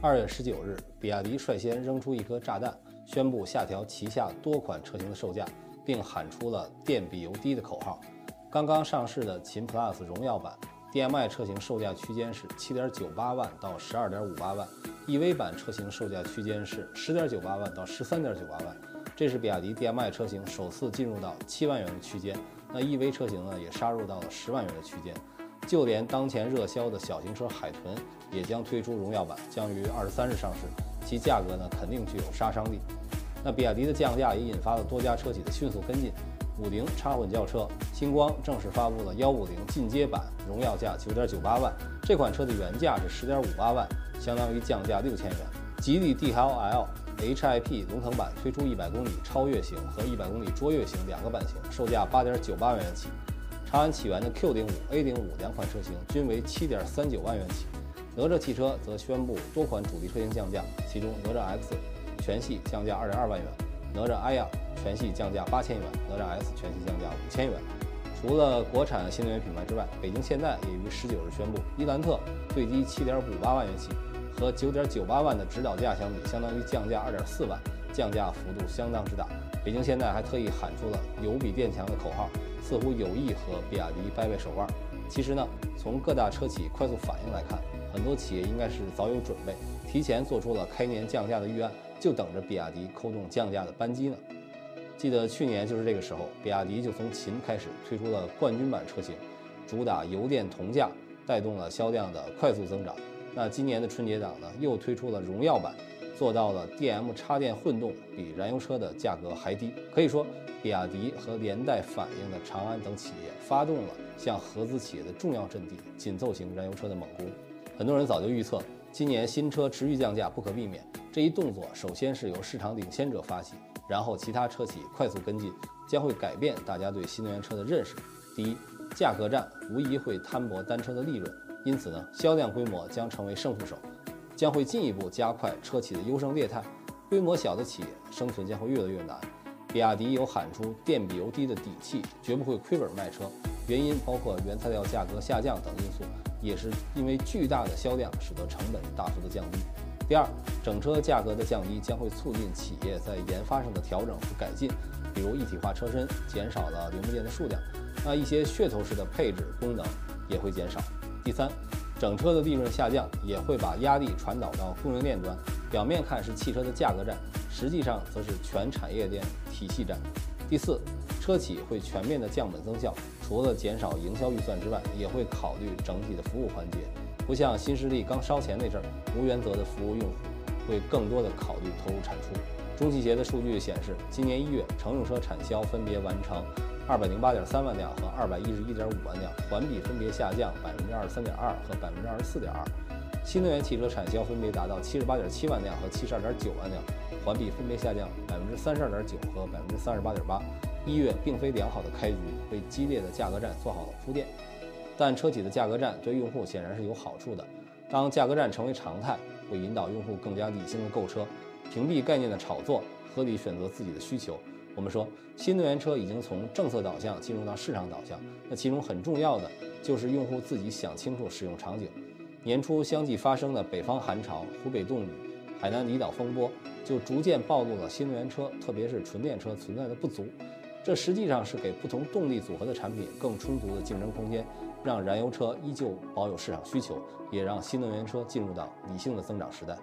二月十九日，比亚迪率先扔出一颗炸弹，宣布下调旗下多款车型的售价，并喊出了“电比油低”的口号。刚刚上市的秦 PLUS 荣耀版 DMI 车型售价区间是七点九八万到十二点五八万，EV 版车型售价区间是十点九八万到十三点九八万。这是比亚迪 DMI 车型首次进入到七万元的区间，那 EV 车型呢也杀入到了十万元的区间。就连当前热销的小型车海豚也将推出荣耀版，将于二十三日上市，其价格呢肯定具有杀伤力。那比亚迪的降价也引发了多家车企的迅速跟进。五菱插混轿车星光正式发布了幺五零进阶版，荣耀价九点九八万，这款车的原价是十点五八万，相当于降价六千元。吉利帝豪 L HiP 龙腾版推出一百公里超越型和一百公里卓越型两个版型，售价八点九八万元起。长安起源的 Q 零五、A 零五两款车型均为七点三九万元起。哪吒汽车则宣布多款主力车型降价，其中哪吒 X 全系降价二点二万元，哪吒 i 亚全系降价八千元，哪吒 S 全系降价五千元。除了国产新能源品牌之外，北京现代也于十九日宣布，伊兰特最低七点五八万元起，和九点九八万的指导价相比，相当于降价二点四万，降价幅度相当之大。北京现代还特意喊出了“油比电强”的口号。似乎有意和比亚迪掰掰手腕。其实呢，从各大车企快速反应来看，很多企业应该是早有准备，提前做出了开年降价的预案，就等着比亚迪扣动降价的扳机呢。记得去年就是这个时候，比亚迪就从秦开始推出了冠军版车型，主打油电同价，带动了销量的快速增长。那今年的春节档呢，又推出了荣耀版，做到了 DM 插电混动比燃油车的价格还低。可以说。比亚迪和连带反应的长安等企业发动了向合资企业的重要阵地紧凑型燃油车的猛攻。很多人早就预测，今年新车持续降价不可避免。这一动作首先是由市场领先者发起，然后其他车企快速跟进，将会改变大家对新能源车的认识。第一，价格战无疑会摊薄单车的利润，因此呢，销量规模将成为胜负手，将会进一步加快车企的优胜劣汰。规模小的企业生存将会越来越难。比亚迪有喊出“电比油低”的底气，绝不会亏本卖车。原因包括原材料价格下降等因素，也是因为巨大的销量使得成本大幅的降低。第二，整车价格的降低将会促进企业在研发上的调整和改进，比如一体化车身减少了零部件的数量，那一些噱头式的配置功能也会减少。第三，整车的利润下降也会把压力传导到供应链端，表面看是汽车的价格战。实际上则是全产业链体系战。第四，车企会全面的降本增效，除了减少营销预算之外，也会考虑整体的服务环节。不像新势力刚烧钱那阵儿，无原则的服务用户，会更多的考虑投入产出。中汽协的数据显示，今年一月乘用车产销分别完成二百零八点三万辆和二百一十一点五万辆，环比分别下降百分之二十三点二和百分之二十四点二。新能源汽车产销分别达到七十八点七万辆和七十二点九万辆。环比分别下降百分之三十二点九和百分之三十八点八。一月并非良好的开局，为激烈的价格战做好了铺垫。但车企的价格战对用户显然是有好处的。当价格战成为常态，会引导用户更加理性的购车，屏蔽概念的炒作，合理选择自己的需求。我们说，新能源车已经从政策导向进入到市场导向，那其中很重要的就是用户自己想清楚使用场景。年初相继发生的北方寒潮、湖北冻雨。海南离岛风波就逐渐暴露了新能源车，特别是纯电车存在的不足。这实际上是给不同动力组合的产品更充足的竞争空间，让燃油车依旧保有市场需求，也让新能源车进入到理性的增长时代。